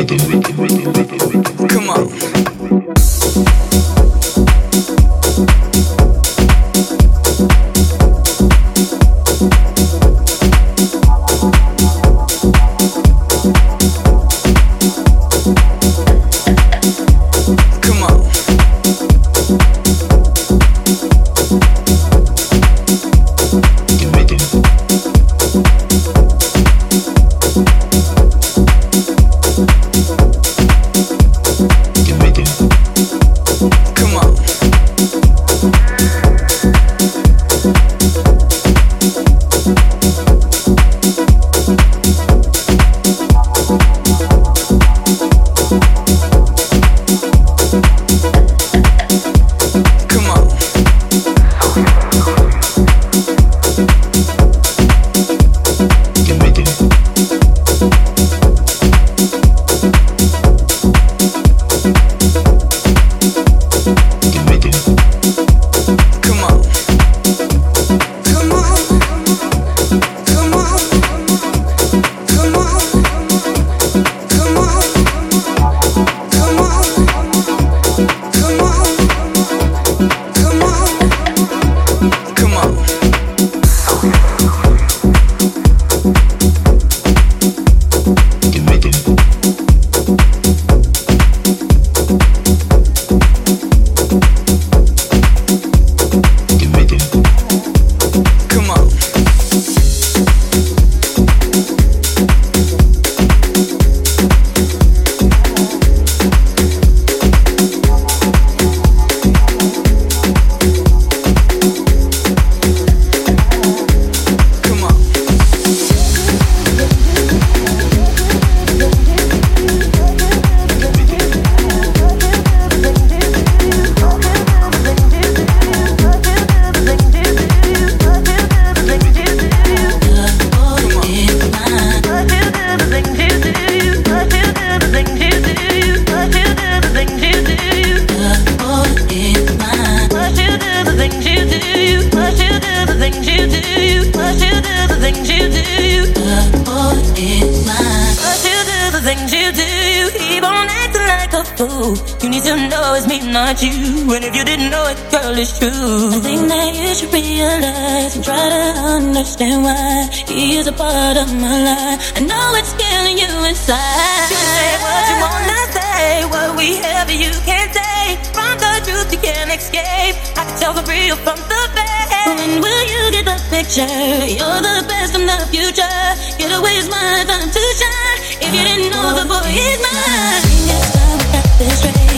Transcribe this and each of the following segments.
rhythm, rhythm, rhythm, rhythm. like a fool. You need to know it's me, not you. And if you didn't know it, girl, it's true. I think that you should realize and try to understand why he is a part of my life. I know it's killing you inside. You say what you wanna say, what we have, you can't take. From the truth, you can't escape. I can tell the real from the fake. When will you get the picture? You're the best in the future. Get away it's my time to shine. If you didn't know, the boy is mine this way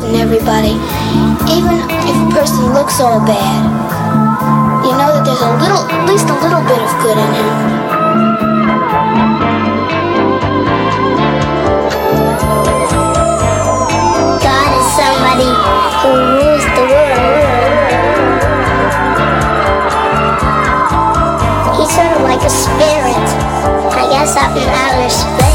good in everybody, even if a person looks all bad. You know that there's a little, at least a little bit of good in him. God is somebody who rules the world. He's sort of like a spirit, I guess, up in outer space.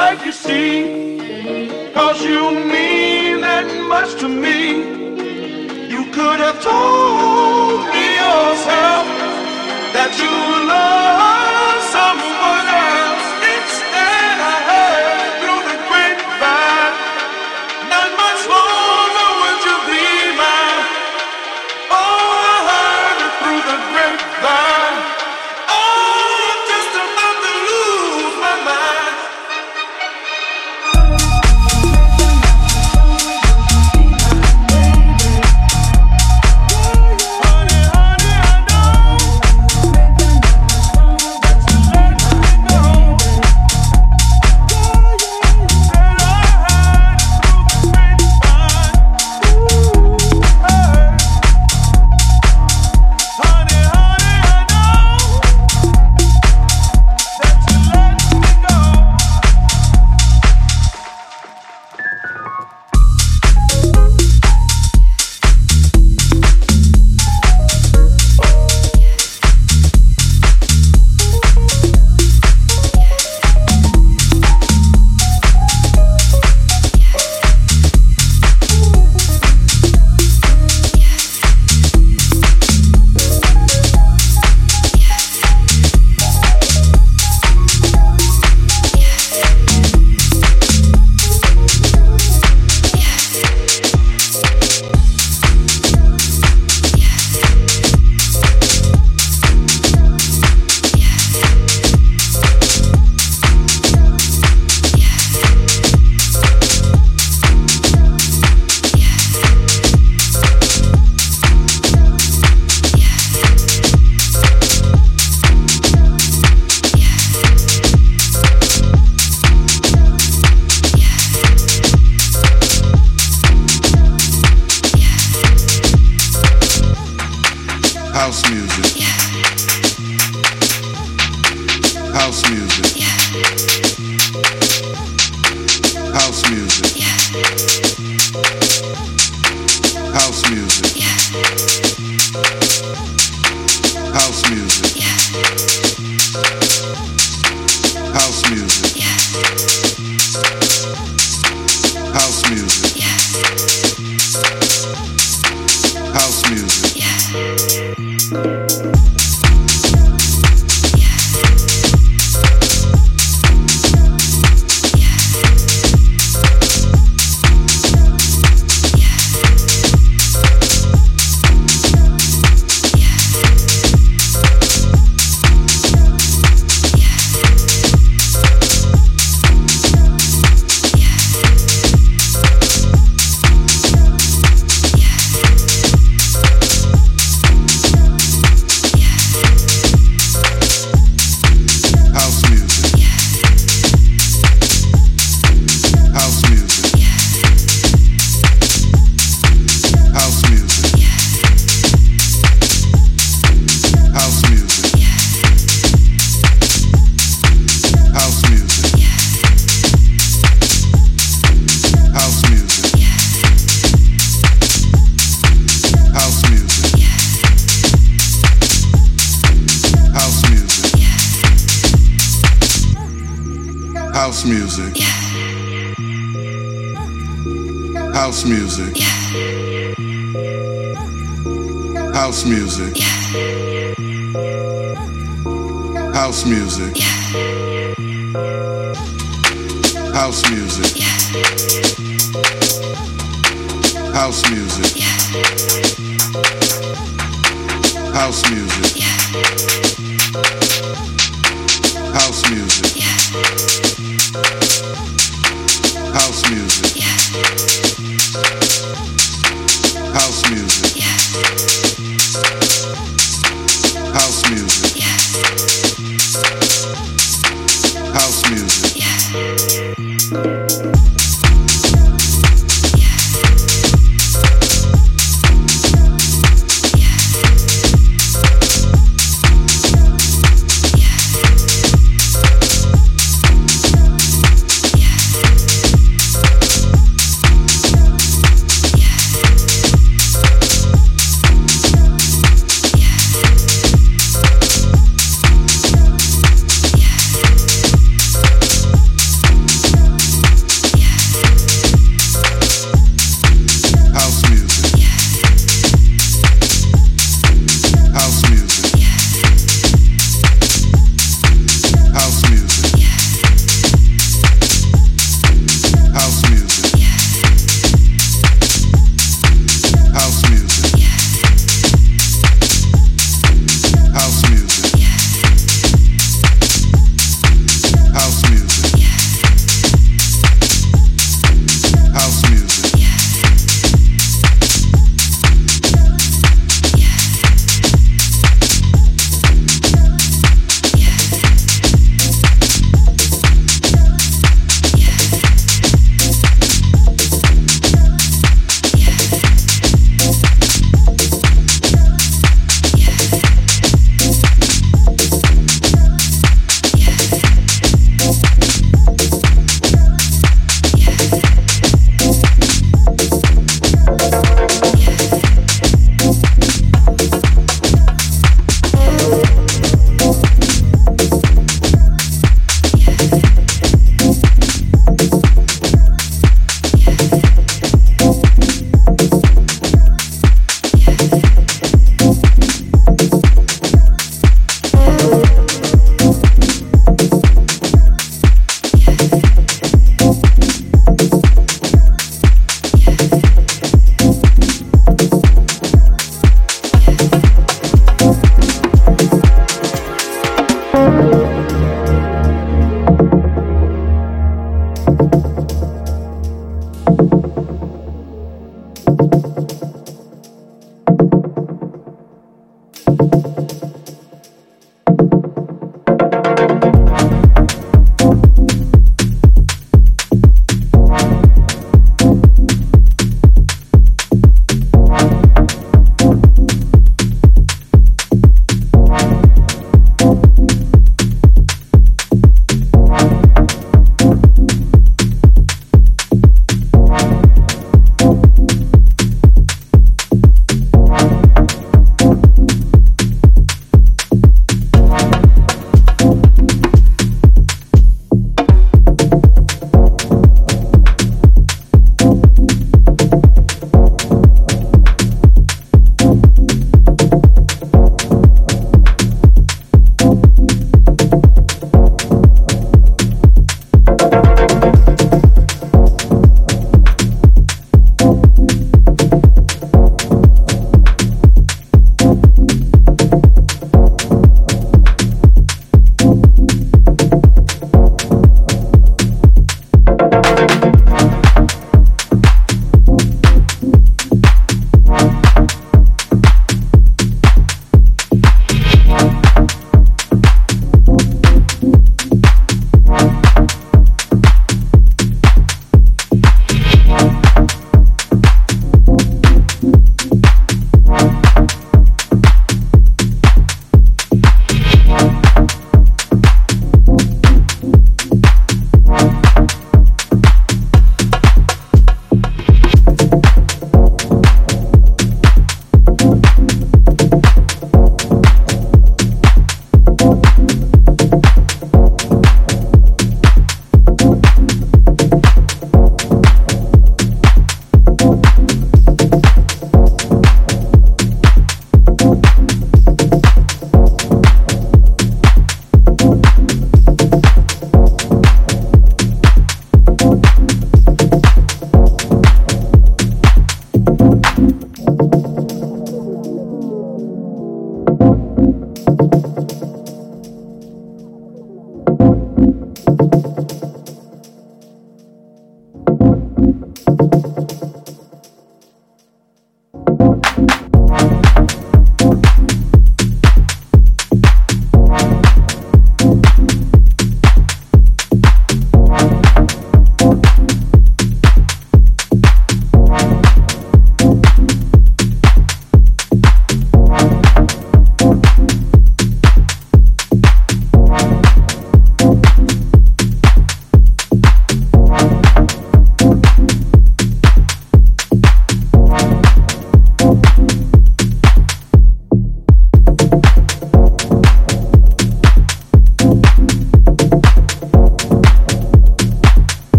life you see. Cause you mean that much to me. You could have told me yourself that you love.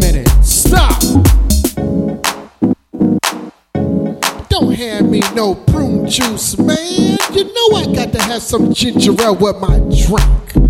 minute. Stop. Don't hand me no prune juice, man. You know I got to have some ginger ale with my drink.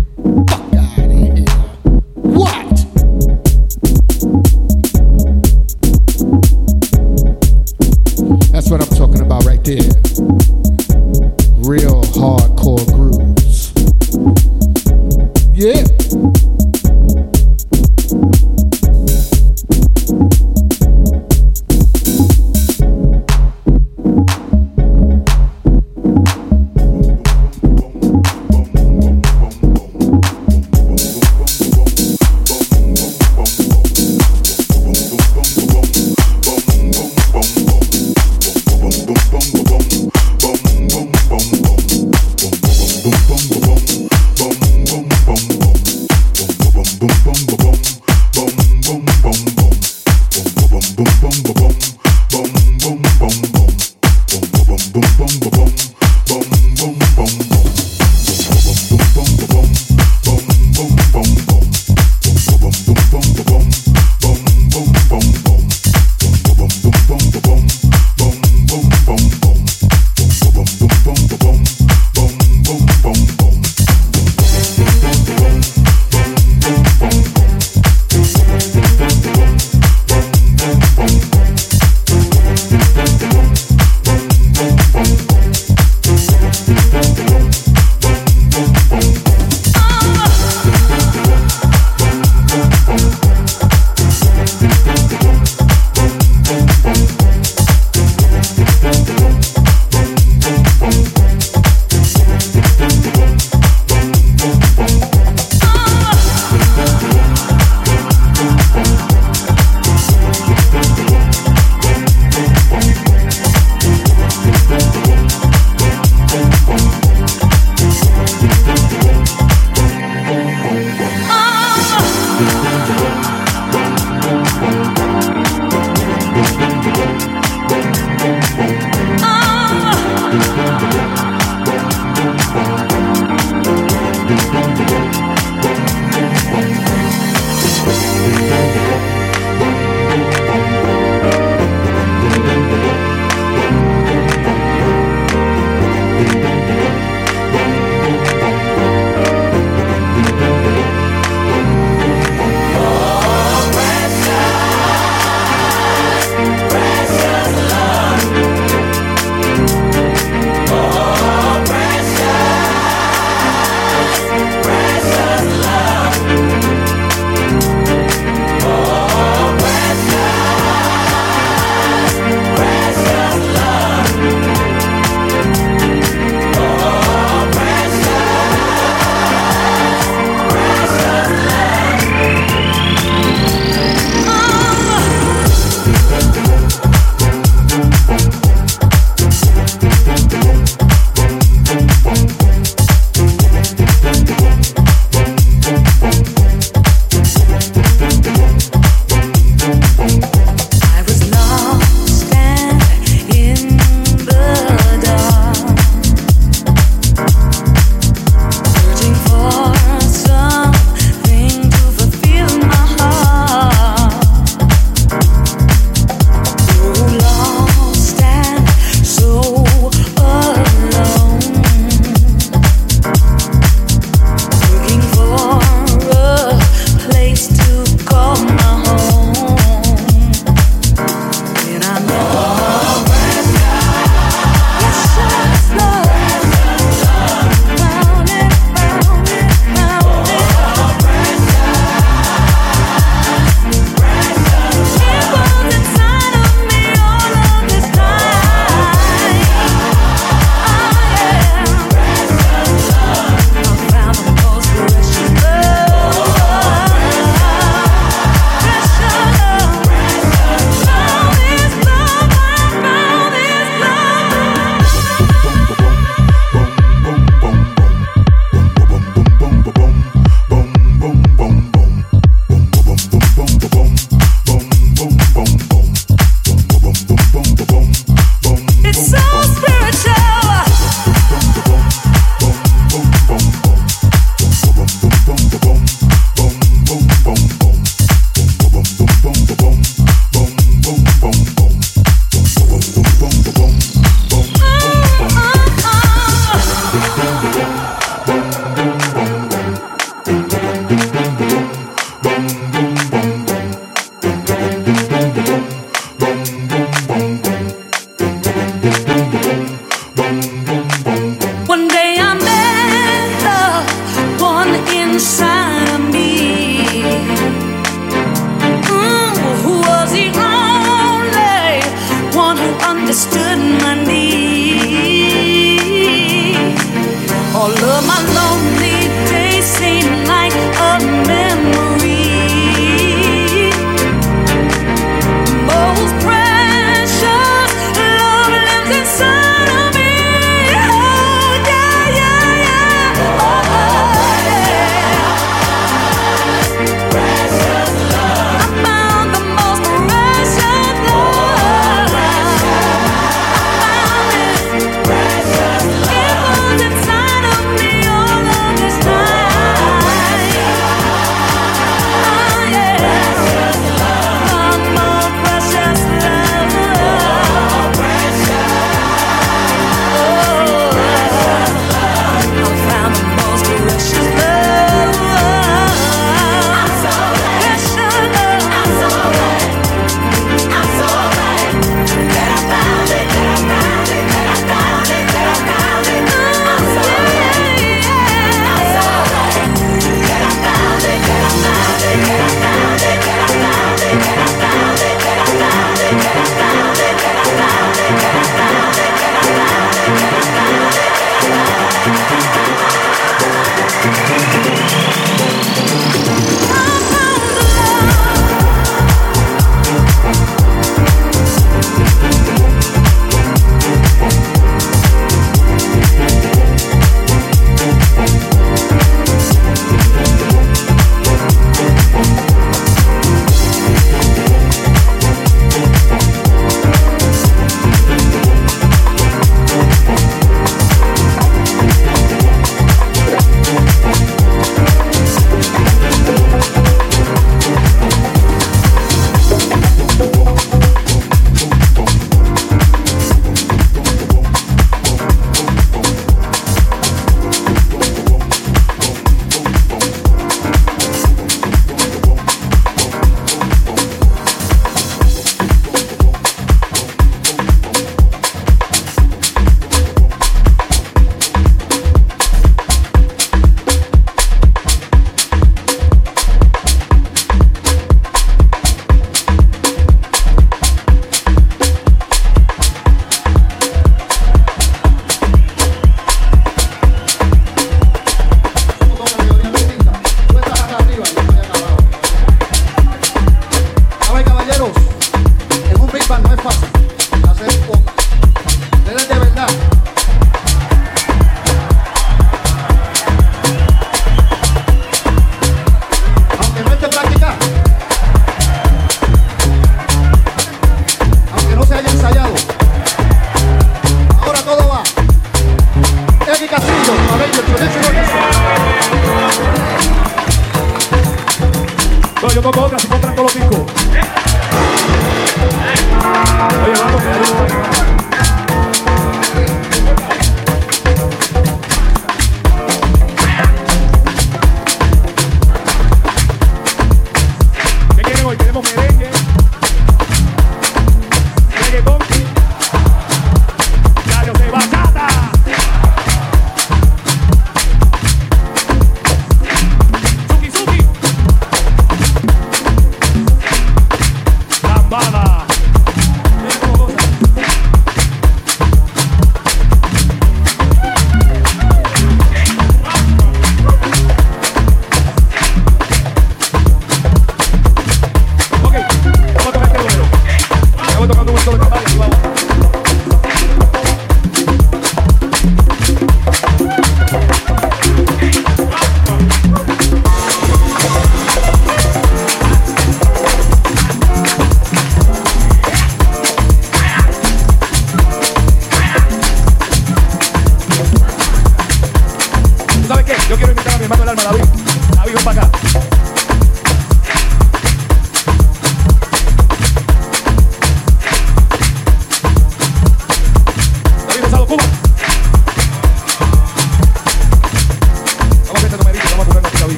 quemado el alma la.